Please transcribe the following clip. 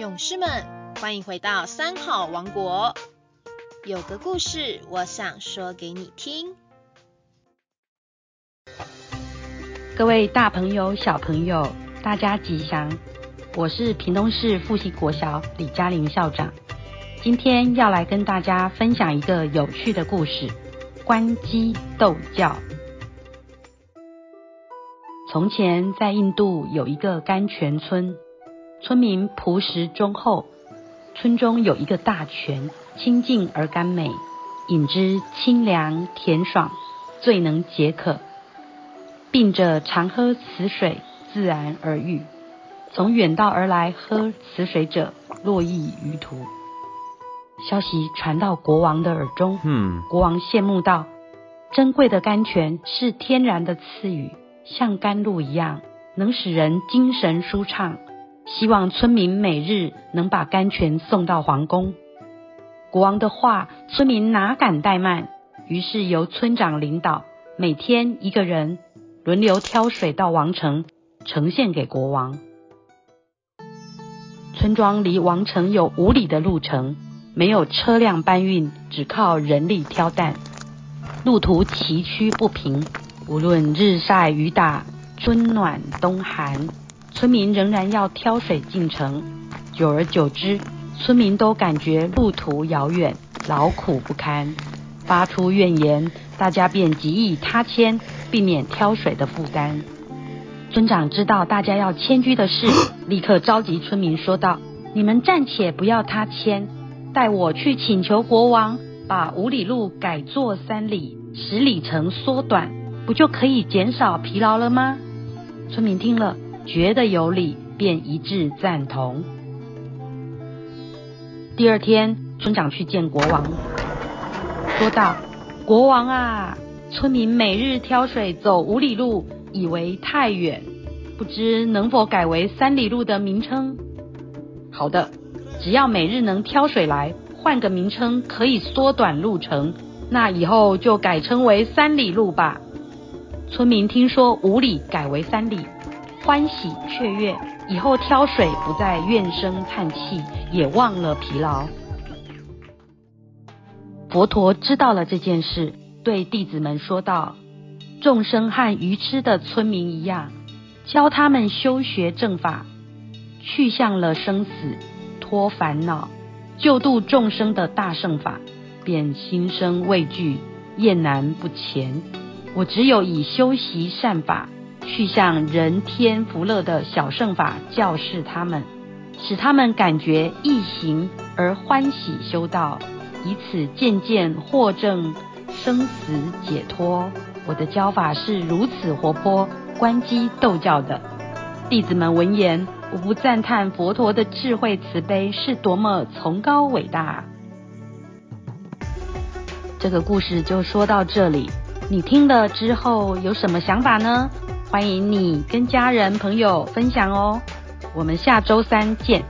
勇士们，欢迎回到三好王国。有个故事，我想说给你听。各位大朋友、小朋友，大家吉祥！我是屏东市复兴国小李嘉玲校长，今天要来跟大家分享一个有趣的故事——关鸡斗叫。从前，在印度有一个甘泉村。村民朴实忠厚，村中有一个大泉，清净而甘美，饮之清凉甜爽，最能解渴。病者常喝此水，自然而愈。从远道而来喝此水者，络绎于途。消息传到国王的耳中，嗯，国王羡慕道：“珍贵的甘泉是天然的赐予，像甘露一样，能使人精神舒畅。”希望村民每日能把甘泉送到皇宫。国王的话，村民哪敢怠慢？于是由村长领导，每天一个人轮流挑水到王城，呈现给国王。村庄离王城有五里的路程，没有车辆搬运，只靠人力挑担。路途崎岖不平，无论日晒雨打，春暖冬寒。村民仍然要挑水进城，久而久之，村民都感觉路途遥远，劳苦不堪，发出怨言。大家便急以他迁，避免挑水的负担。村长知道大家要迁居的事，立刻召集村民说道：“你们暂且不要他迁，待我去请求国王，把五里路改作三里，十里程缩短，不就可以减少疲劳了吗？”村民听了。觉得有理，便一致赞同。第二天，村长去见国王，说道：“国王啊，村民每日挑水走五里路，以为太远，不知能否改为三里路的名称？”“好的，只要每日能挑水来，换个名称可以缩短路程，那以后就改称为三里路吧。”村民听说五里改为三里。欢喜雀跃，以后挑水不再怨声叹气，也忘了疲劳。佛陀知道了这件事，对弟子们说道：“众生和愚痴的村民一样，教他们修学正法，去向了生死，脱烦恼，救度众生的大圣法，便心生畏惧，厌难不前。我只有以修习善法。”去向人天福乐的小圣法教示他们，使他们感觉易行而欢喜修道，以此渐渐获证生死解脱。我的教法是如此活泼，观机斗教的弟子们闻言，无不赞叹佛陀的智慧慈悲是多么崇高伟大。这个故事就说到这里，你听了之后有什么想法呢？欢迎你跟家人朋友分享哦，我们下周三见。